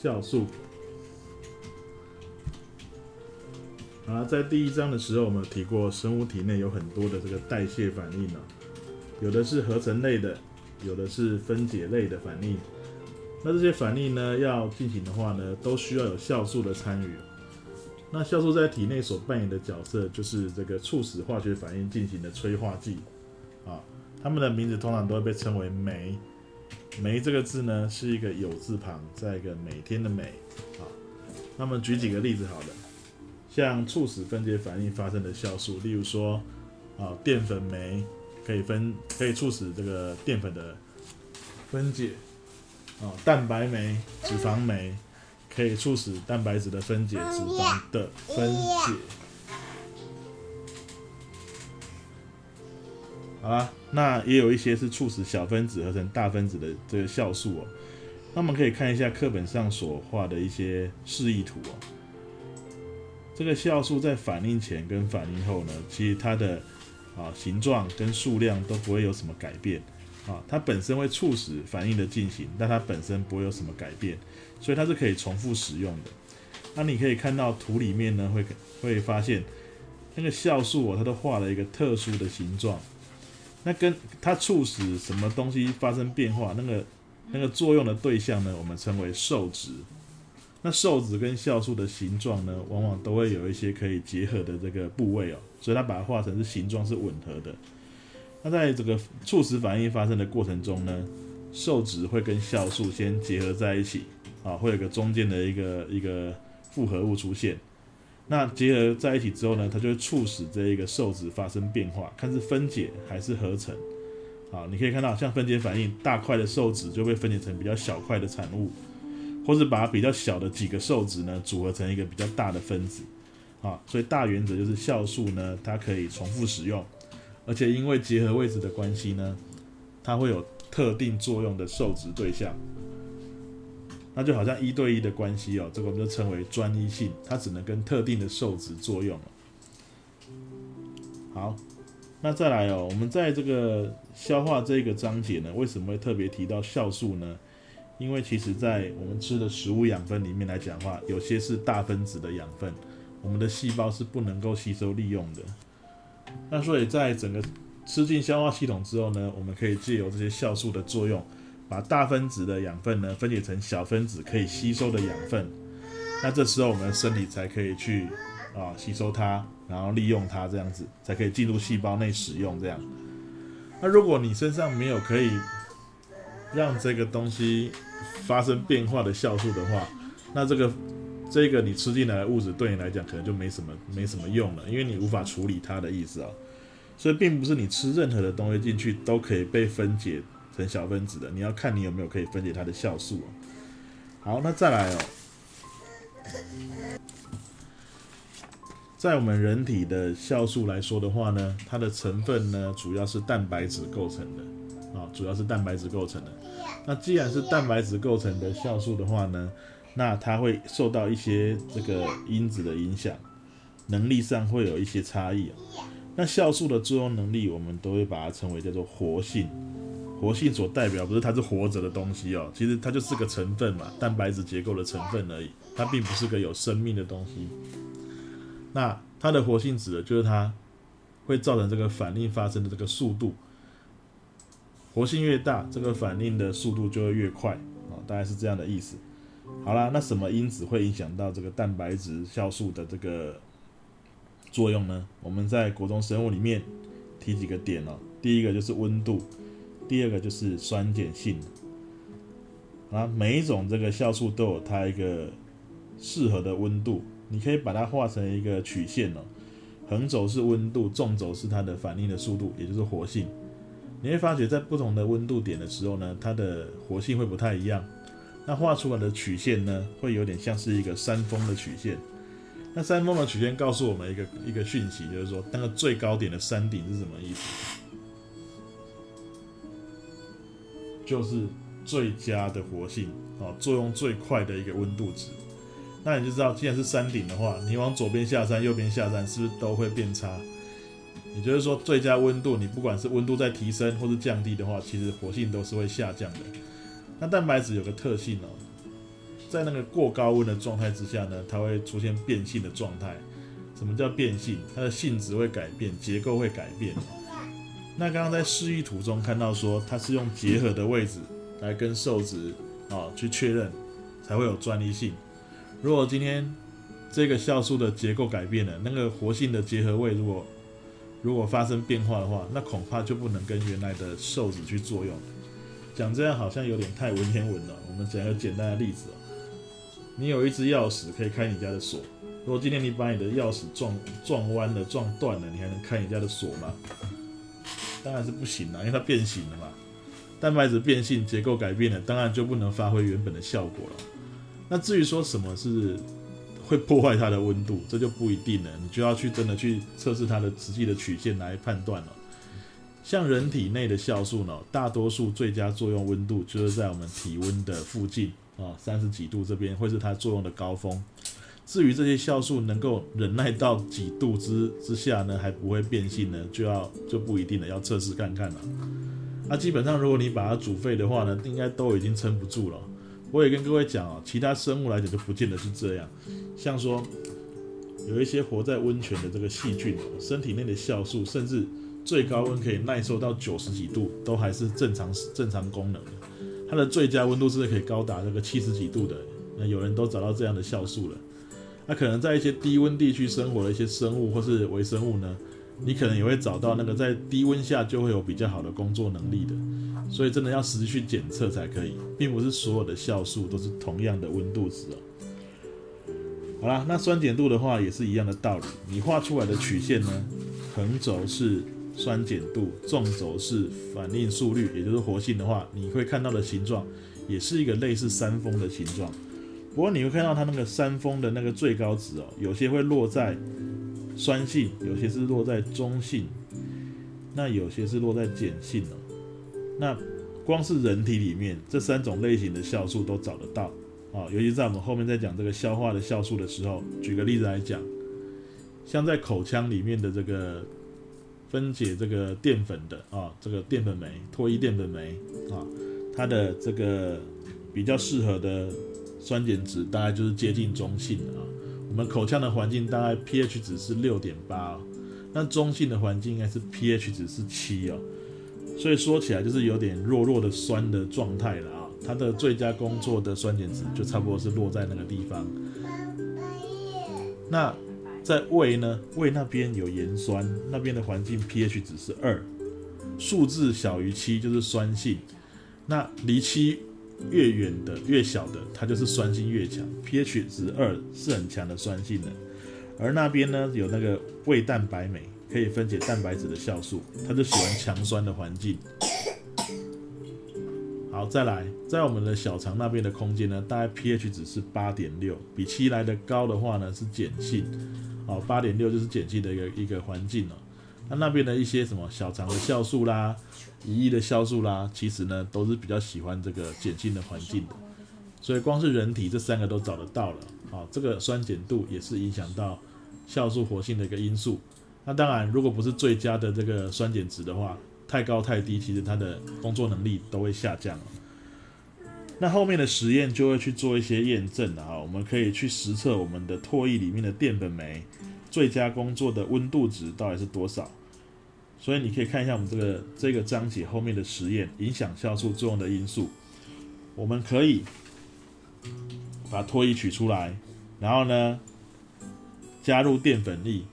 酵素。啊，在第一章的时候，我们提过生物体内有很多的这个代谢反应呢，有的是合成类的，有的是分解类的反应。那这些反应呢，要进行的话呢，都需要有酵素的参与。那酵素在体内所扮演的角色，就是这个促使化学反应进行的催化剂。啊，它们的名字通常都会被称为酶。酶这个字呢，是一个有字旁，在一个每天的每。啊，那么举几个例子好了，像促使分解反应发生的酵素，例如说，啊，淀粉酶可以分，可以促使这个淀粉的分解。啊，蛋白酶、脂肪酶可以促使蛋白质的分解，脂肪的分解。好啦，那也有一些是促使小分子合成大分子的这个酵素哦。那我们可以看一下课本上所画的一些示意图哦。这个酵素在反应前跟反应后呢，其实它的啊形状跟数量都不会有什么改变啊。它本身会促使反应的进行，但它本身不会有什么改变，所以它是可以重复使用的。那你可以看到图里面呢，会会发现那个酵素哦，它都画了一个特殊的形状。那跟它促使什么东西发生变化，那个那个作用的对象呢，我们称为受质。那受质跟酵素的形状呢，往往都会有一些可以结合的这个部位哦，所以它把它画成是形状是吻合的。那在这个促使反应发生的过程中呢，受质会跟酵素先结合在一起，啊，会有个中间的一个一个复合物出现。那结合在一起之后呢，它就会促使这一个受质发生变化，看是分解还是合成。好，你可以看到，像分解反应，大块的受质就被分解成比较小块的产物，或者把比较小的几个受质呢组合成一个比较大的分子。啊，所以大原则就是酵素呢，它可以重复使用，而且因为结合位置的关系呢，它会有特定作用的受质对象。那就好像一对一的关系哦，这个我们就称为专一性，它只能跟特定的受质作用好，那再来哦，我们在这个消化这个章节呢，为什么会特别提到酵素呢？因为其实在我们吃的食物养分里面来讲的话，有些是大分子的养分，我们的细胞是不能够吸收利用的。那所以在整个吃进消化系统之后呢，我们可以借由这些酵素的作用。把大分子的养分呢分解成小分子可以吸收的养分，那这时候我们的身体才可以去啊吸收它，然后利用它，这样子才可以进入细胞内使用。这样，那如果你身上没有可以让这个东西发生变化的酵素的话，那这个这个你吃进来的物质对你来讲可能就没什么没什么用了，因为你无法处理它的意思啊。所以并不是你吃任何的东西进去都可以被分解。成小分子的，你要看你有没有可以分解它的酵素哦。好，那再来哦，在我们人体的酵素来说的话呢，它的成分呢主要是蛋白质构成的啊，主要是蛋白质构成的。那既然是蛋白质构成的酵素的话呢，那它会受到一些这个因子的影响，能力上会有一些差异那酵素的作用能力，我们都会把它称为叫做活性。活性所代表不是它是活着的东西哦，其实它就是个成分嘛，蛋白质结构的成分而已，它并不是个有生命的东西。那它的活性指的就是它会造成这个反应发生的这个速度，活性越大，这个反应的速度就会越快啊，大概是这样的意思。好啦，那什么因子会影响到这个蛋白质酵素的这个作用呢？我们在国中生物里面提几个点哦，第一个就是温度。第二个就是酸碱性啊，每一种这个酵素都有它一个适合的温度，你可以把它画成一个曲线哦，横轴是温度，纵轴是它的反应的速度，也就是活性。你会发觉在不同的温度点的时候呢，它的活性会不太一样。那画出来的曲线呢，会有点像是一个山峰的曲线。那山峰的曲线告诉我们一个一个讯息，就是说那个最高点的山顶是什么意思？就是最佳的活性啊，作用最快的一个温度值。那你就知道，既然是山顶的话，你往左边下山、右边下山，是不是都会变差？也就是说，最佳温度，你不管是温度在提升或是降低的话，其实活性都是会下降的。那蛋白质有个特性哦，在那个过高温的状态之下呢，它会出现变性的状态。什么叫变性？它的性质会改变，结构会改变。那刚刚在示意图中看到说，它是用结合的位置来跟受质啊去确认，才会有专利性。如果今天这个酵素的结构改变了，那个活性的结合位如果如果发生变化的话，那恐怕就不能跟原来的受质去作用。讲这样好像有点太文言文了。我们讲一个简单的例子，你有一只钥匙可以开你家的锁。如果今天你把你的钥匙撞撞弯了、撞断了，你还能开你家的锁吗？当然是不行了，因为它变形了嘛。蛋白质变性、结构改变了，当然就不能发挥原本的效果了。那至于说什么是会破坏它的温度，这就不一定了，你就要去真的去测试它的实际的曲线来判断了。像人体内的酵素呢，大多数最佳作用温度就是在我们体温的附近啊，三十几度这边会是它作用的高峰。至于这些酵素能够忍耐到几度之之下呢，还不会变性呢，就要就不一定了，要测试看看了。那基本上，如果你把它煮沸的话呢，应该都已经撑不住了。我也跟各位讲啊，其他生物来讲就不见得是这样。像说有一些活在温泉的这个细菌，身体内的酵素甚至最高温可以耐受到九十几度，都还是正常正常功能的。它的最佳温度是可以高达这个七十几度的。那有人都找到这样的酵素了。那可能在一些低温地区生活的一些生物或是微生物呢，你可能也会找到那个在低温下就会有比较好的工作能力的，所以真的要实际去检测才可以，并不是所有的酵素都是同样的温度值哦。好啦，那酸碱度的话也是一样的道理，你画出来的曲线呢，横轴是酸碱度，纵轴是反应速率，也就是活性的话，你会看到的形状也是一个类似山峰的形状。不过你会看到它那个山峰的那个最高值哦，有些会落在酸性，有些是落在中性，那有些是落在碱性哦。那光是人体里面这三种类型的酵素都找得到啊，尤其在我们后面在讲这个消化的酵素的时候，举个例子来讲，像在口腔里面的这个分解这个淀粉的啊，这个淀粉酶、脱衣淀粉酶啊，它的这个比较适合的。酸碱值大概就是接近中性的啊，我们口腔的环境大概 pH 值是六点八，那中性的环境应该是 pH 值是七哦，所以说起来就是有点弱弱的酸的状态了啊，它的最佳工作的酸碱值就差不多是落在那个地方。那在胃呢，胃那边有盐酸，那边的环境 pH 值是二，数字小于七就是酸性，那离七。越远的越小的，它就是酸性越强，pH 值二是很强的酸性的。而那边呢有那个胃蛋白酶，可以分解蛋白质的酵素，它就喜欢强酸的环境。好，再来，在我们的小肠那边的空间呢，大概 pH 值是八点六，比七来的高的话呢是碱性。好，八点六就是碱性的一个一个环境了。那那边的一些什么小肠的酵素啦。一亿的酵素啦，其实呢都是比较喜欢这个碱性的环境的，所以光是人体这三个都找得到了啊。这个酸碱度也是影响到酵素活性的一个因素。那当然，如果不是最佳的这个酸碱值的话，太高太低，其实它的工作能力都会下降。那后面的实验就会去做一些验证了啊，我们可以去实测我们的唾液里面的淀粉酶最佳工作的温度值到底是多少。所以你可以看一下我们这个这个章节后面的实验，影响酵素作用的因素。我们可以把唾液取出来，然后呢加入淀粉粒。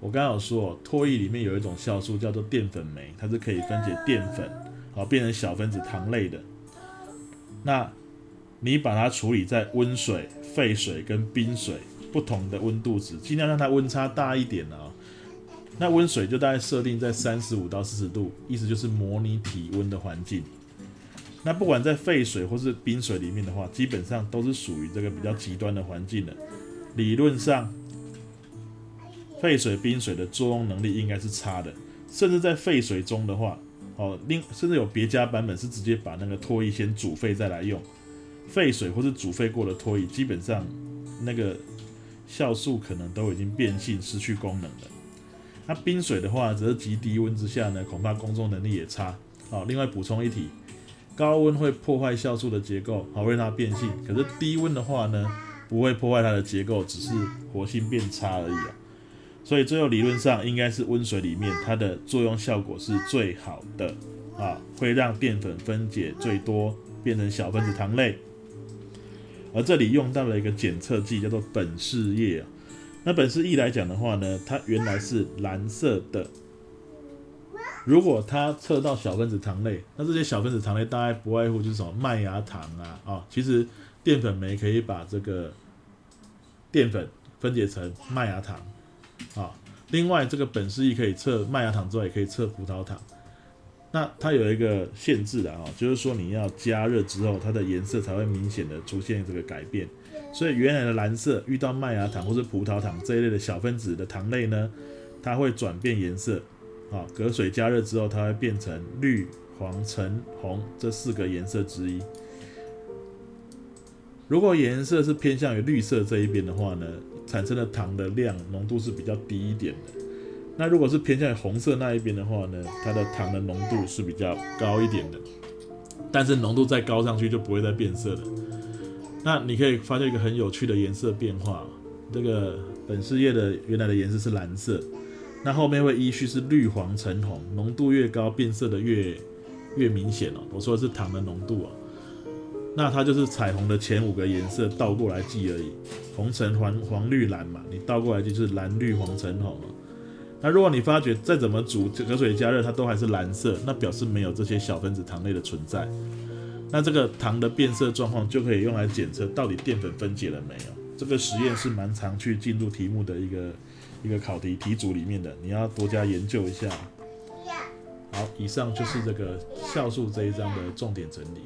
我刚刚有说，唾液里面有一种酵素叫做淀粉酶，它是可以分解淀粉，好变成小分子糖类的。那你把它处理在温水、沸水跟冰水不同的温度值，尽量让它温差大一点啊。那温水就大概设定在三十五到四十度，意思就是模拟体温的环境。那不管在沸水或是冰水里面的话，基本上都是属于这个比较极端的环境的。理论上，沸水、冰水的作用能力应该是差的。甚至在沸水中的话，哦，另甚至有别家版本是直接把那个脱衣先煮沸再来用。沸水或是煮沸过的脱衣，基本上那个酵素可能都已经变性失去功能了。那冰水的话，则是极低温之下呢，恐怕工作能力也差。好，另外补充一题，高温会破坏酵素的结构，好会让它变性。可是低温的话呢，不会破坏它的结构，只是活性变差而已啊。所以最后理论上应该是温水里面它的作用效果是最好的啊，会让淀粉分解最多，变成小分子糖类。而这里用到了一个检测剂，叫做苯式液啊。那苯式液来讲的话呢，它原来是蓝色的。如果它测到小分子糖类，那这些小分子糖类大概不外乎就是什么麦芽糖啊啊，其实淀粉酶可以把这个淀粉分解成麦芽糖啊。另外，这个苯式液可以测麦芽糖之外，也可以测葡萄糖。那它有一个限制的啊，就是说你要加热之后，它的颜色才会明显的出现这个改变。所以原来的蓝色遇到麦芽糖或是葡萄糖这一类的小分子的糖类呢，它会转变颜色。啊，隔水加热之后，它会变成绿、黄、橙、红这四个颜色之一。如果颜色是偏向于绿色这一边的话呢，产生的糖的量浓度是比较低一点的。那如果是偏向于红色那一边的话呢，它的糖的浓度是比较高一点的。但是浓度再高上去就不会再变色了。那你可以发现一个很有趣的颜色变化，这个本事叶的原来的颜色是蓝色。那后面会依序是绿、黄、橙、红，浓度越高，变色的越越明显哦。我说的是糖的浓度哦。那它就是彩虹的前五个颜色倒过来记而已，红、橙、黄、黄、绿、蓝嘛，你倒过来就是蓝、绿、黄、橙、红那如果你发觉再怎么煮隔水加热，它都还是蓝色，那表示没有这些小分子糖类的存在。那这个糖的变色状况就可以用来检测到底淀粉分解了没有。这个实验是蛮常去进入题目的一个。一个考题题组里面的，你要多加研究一下。好，以上就是这个酵素这一章的重点整理。